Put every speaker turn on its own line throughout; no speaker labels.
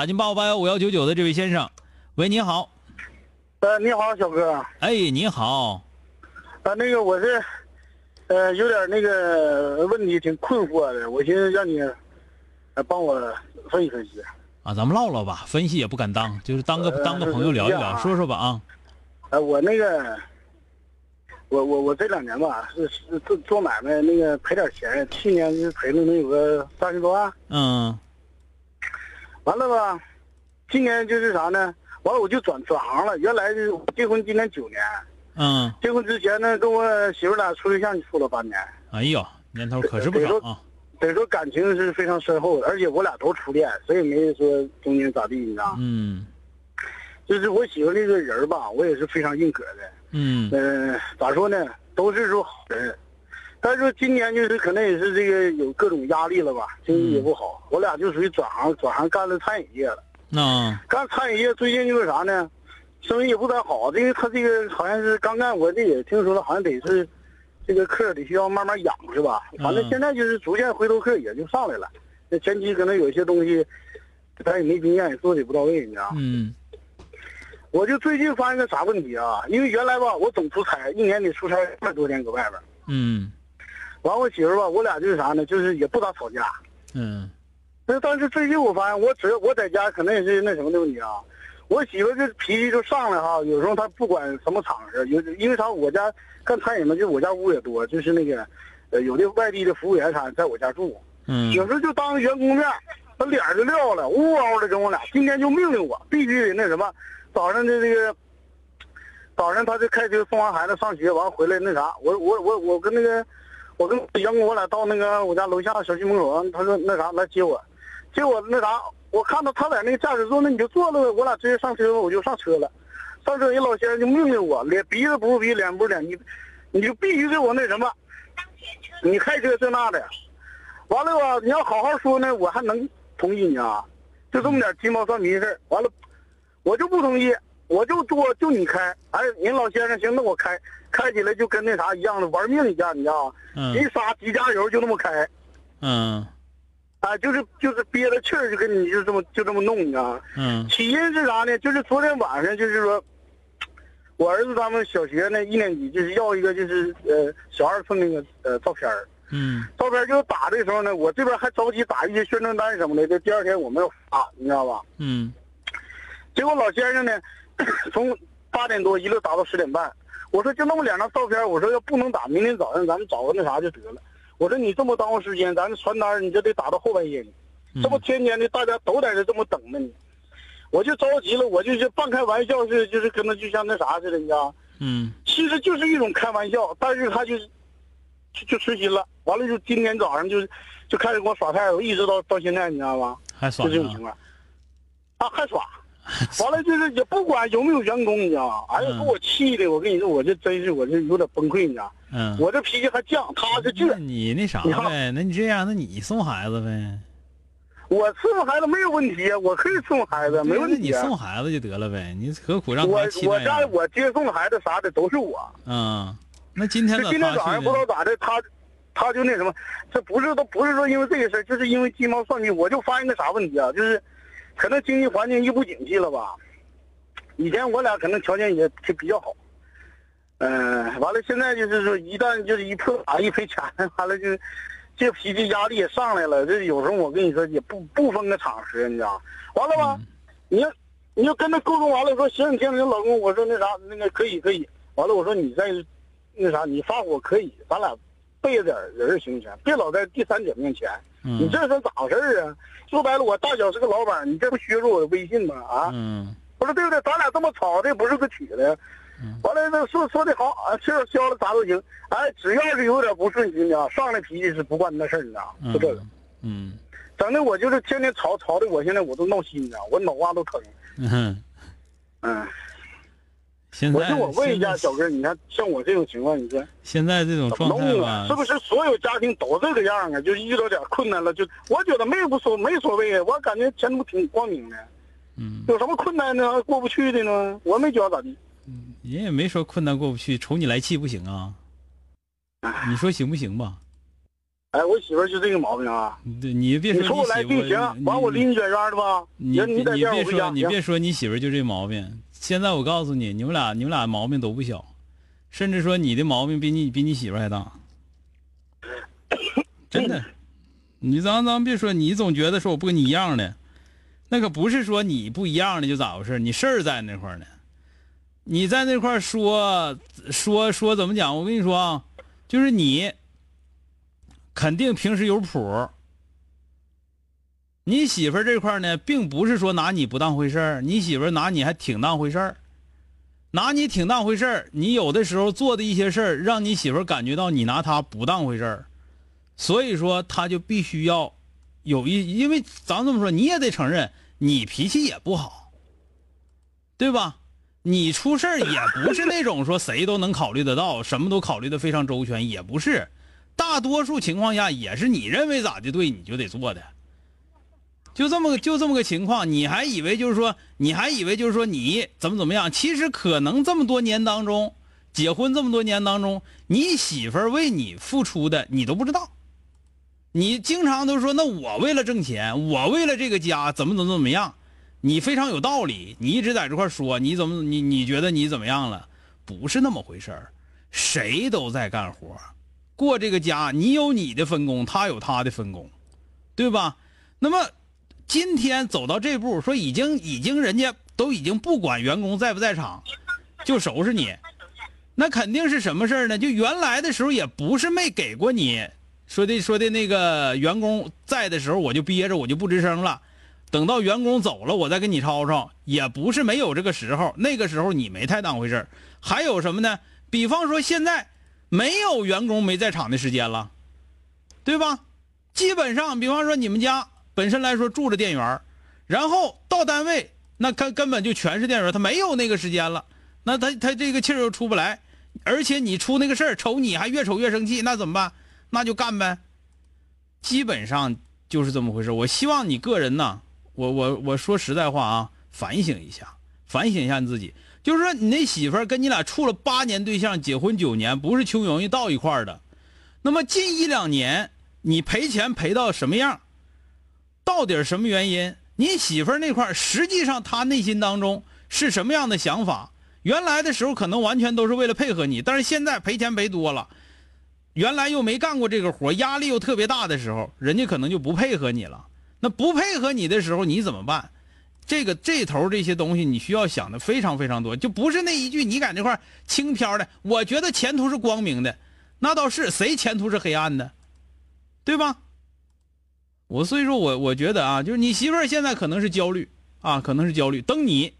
打进八五八幺五幺九九的这位先生，喂，你好。
呃，你好，小哥。
哎，你好。
啊，那个我是，呃，有点那个问题，挺困惑的。我寻思让你，呃，帮我分析分析。
啊，咱们唠唠吧，分析也不敢当，就是当个当个朋友聊一聊，说说吧啊。
呃，我那个，我我我这两年吧，是是做做买卖，那个赔点钱，去年是赔了能有个三十多万。
嗯。
完了吧，今年就是啥呢？完了我就转转行了。原来是结婚今年九年，
嗯，
结婚之前呢，跟我媳妇俩处对象处了八年。
哎呦，年头可是不少啊！
得说感情是非常深厚的，而且我俩都初恋，所以没说中间咋地，你知道
嗯，
就是我媳妇这个人吧，我也是非常认可的。
嗯，
呃，咋说呢？都是说好人。但是说今年就是可能也是这个有各种压力了吧，经济也不好，我俩就属于转行，转行干了餐饮业了。
那
干餐饮业最近就是啥呢？生意也不太好，因为他这个好像是刚干，我这也听说了，好像得是这个客得需要慢慢养是吧？反正现在就是逐渐回头客也就上来了。那前期可能有些东西，咱也没经验，也做的不到位，你知道
嗯。
我就最近发现个啥问题啊？因为原来吧，我总出差，一年得出差二十多天搁外边。
嗯。
完我媳妇吧，我俩就是啥呢？就是也不咋吵架。
嗯。
那但是最近我发现，我只我在家可能也是那什么的问题啊。我媳妇这脾气就上来哈，有时候她不管什么场合，有因为啥？我家干餐饮嘛，就我家屋也多，就是那个，呃，有的外地的服务员啥在我家住。
嗯。
有时候就当着员工面，她脸就撂了，呜嗷的跟我俩。今天就命令我必须得那什么，早上的这个，早上她就开车送完孩子上学，完回来那啥，我我我我跟那个。我跟杨工，我俩到那个我家楼下小区门口，他说那啥来接我，接我那啥，我看到他在那个驾驶座，那你就坐了呗。我俩直接上车，我就上车了。上车人老先生就命令我，脸鼻子不是鼻，脸不是脸，你你就必须给我那什么，你开车这那的。完了吧，你要好好说呢，我还能同意你啊。就这么点鸡毛蒜皮的事完了，我就不同意。我就多就你开，哎，您老先生行，那我开，开起来就跟那啥一样的，玩命一样，你知道吗？
嗯。
一撒急加油就那么开。
嗯。
啊，就是就是憋着气儿就跟你就这么就这么弄，你知道吗？
嗯。
起因是啥呢？就是昨天晚上，就是说，我儿子他们小学那一年级就是要一个就是呃小二寸那个呃照片儿。
嗯。
照片就打的时候呢，我这边还着急打一些宣传单什么的，这第二天我们要发，你知道吧？
嗯。
结果老先生呢？从八点多一路打到十点半，我说就那么两张照片，我说要不能打，明天早上咱们找个那啥就得了。我说你这么耽误时间，咱这传单你就得打到后半夜呢。这不天天的大家都在这这么等着呢，我就着急了，我就是半开玩笑是就是跟他就像那啥似的，你知道
嗯。
其实就是一种开玩笑，但是他就就就实心了。完了就今天早上就就开始给我耍态度，一直到到现在，你知道吗？
还耍
就这种情况。啊，还耍。完了就是也不管有没有员工，你知道吗？哎呀，给我气的，我跟你说，我这真是我这有点崩溃，你知道
嗯。
我这脾气还犟，他是倔。
你那啥呗？那你这样，那你送孩子呗？
我送孩子没有问题，我可以送孩子，没问题。
你送孩子就得了呗，你何苦让他
我我家我接送孩子啥的都是我。
嗯，那今天
今天早上不知道咋的，他他就那什么，这不是都不是说因为这个事就是因为鸡毛蒜皮，我就发现个啥问题啊，就是。可能经济环境一不景气了吧？以前我俩可能条件也也比较好，嗯，完了现在就是说，一旦就是一破打一赔钱，完了就这脾气压力也上来了。这有时候我跟你说也不不分个场合，你知道？完了吧？你要你要跟他沟通完了，说行，行，行，老公，我说那啥，那个可以，可以。完了，我说你再那啥，你发火可以，咱俩背着点人行不行？别老在第三者面前。你这是咋回事啊？说白了，我大小是个老板，你这不削弱我的威信吗？啊？
嗯
我说对不对？咱俩这么吵，这不是个体的。完了，那说说的好啊，气儿消了咋都行。哎，只要是有点不顺心的，上来脾气是不惯那事儿的，就这个。
嗯
整的我就是天天吵吵的，我现在我都闹心呢，我脑瓜都疼。
嗯，
嗯，
现在
我问一下小哥，你看像我这种情况，你说
现在这种状态
弄啊？
吧
是，不是所有家庭都这个样啊？就是遇到点困难了，就我觉得没不所没所谓，我感觉前途挺光明的。
嗯，
有什么困难呢？过不去的呢？我没觉得咋地。
人也没说困难过不去，瞅你来气不行啊，你说行不行吧？
哎，我媳妇儿就这个毛病啊！
对，你别说
你说我来
媳妇
行，完我离你远远的吧？
你
人你
你
这儿我回家，
别说你别说你媳妇儿就这毛病。现在我告诉你，你们俩你们俩毛病都不小，甚至说你的毛病比你比你媳妇还大，真的。你咱咱别说，你总觉得说我不跟你一样的，那可不是说你不一样的就咋回事，你事儿在那块儿呢。你在那块儿说说说怎么讲？我跟你说啊，就是你肯定平时有谱儿你媳妇这块呢，并不是说拿你不当回事儿，你媳妇拿你还挺当回事儿，拿你挺当回事儿。你有的时候做的一些事儿，让你媳妇感觉到你拿她不当回事儿，所以说她就必须要有一，因为咱这么说，你也得承认你脾气也不好，对吧？你出事儿也不是那种说谁都能考虑得到，什么都考虑的非常周全，也不是，大多数情况下也是你认为咋的对你就得做的。就这么个就这么个情况，你还以为就是说，你还以为就是说你怎么怎么样？其实可能这么多年当中，结婚这么多年当中，你媳妇儿为你付出的你都不知道。你经常都说，那我为了挣钱，我为了这个家怎么怎么怎么样，你非常有道理，你一直在这块说，你怎么你你觉得你怎么样了？不是那么回事儿，谁都在干活，过这个家，你有你的分工，他有他的分工，对吧？那么。今天走到这步，说已经已经人家都已经不管员工在不在场，就收拾你，那肯定是什么事儿呢？就原来的时候也不是没给过你，说的说的那个员工在的时候我就憋着我就不吱声了，等到员工走了我再跟你吵吵，也不是没有这个时候，那个时候你没太当回事儿。还有什么呢？比方说现在没有员工没在场的时间了，对吧？基本上，比方说你们家。本身来说住着店员，然后到单位那根根本就全是店员，他没有那个时间了，那他他这个气儿又出不来，而且你出那个事儿，瞅你还越瞅越生气，那怎么办？那就干呗。基本上就是这么回事。我希望你个人呢，我我我说实在话啊，反省一下，反省一下你自己。就是说，你那媳妇跟你俩处了八年对象，结婚九年，不是穷容易到一块儿的。那么近一两年，你赔钱赔到什么样？到底什么原因？你媳妇那块儿，实际上她内心当中是什么样的想法？原来的时候可能完全都是为了配合你，但是现在赔钱赔多了，原来又没干过这个活，压力又特别大的时候，人家可能就不配合你了。那不配合你的时候，你怎么办？这个这头这些东西，你需要想的非常非常多，就不是那一句你在这块轻飘的。我觉得前途是光明的，那倒是谁前途是黑暗的，对吧？我所以说我我觉得啊，就是你媳妇儿现在可能是焦虑啊，可能是焦虑，等你，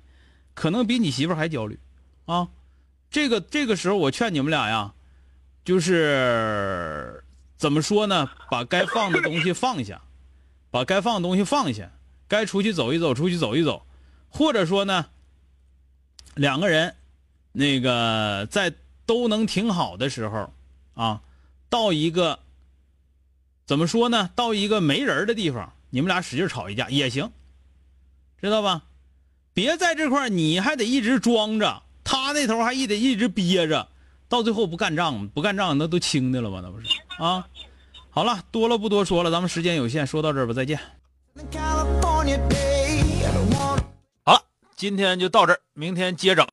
可能比你媳妇儿还焦虑，啊，这个这个时候我劝你们俩呀，就是怎么说呢？把该放的东西放下，把该放的东西放下，该出去走一走，出去走一走，或者说呢，两个人那个在都能挺好的时候啊，到一个。怎么说呢？到一个没人的地方，你们俩使劲吵一架也行，知道吧？别在这块你还得一直装着，他那头还一得一直憋着，到最后不干仗，不干仗那都轻的了吗？那不是啊？好了，多了不多说了，咱们时间有限，说到这儿吧，再见。好了，今天就到这儿，明天接整。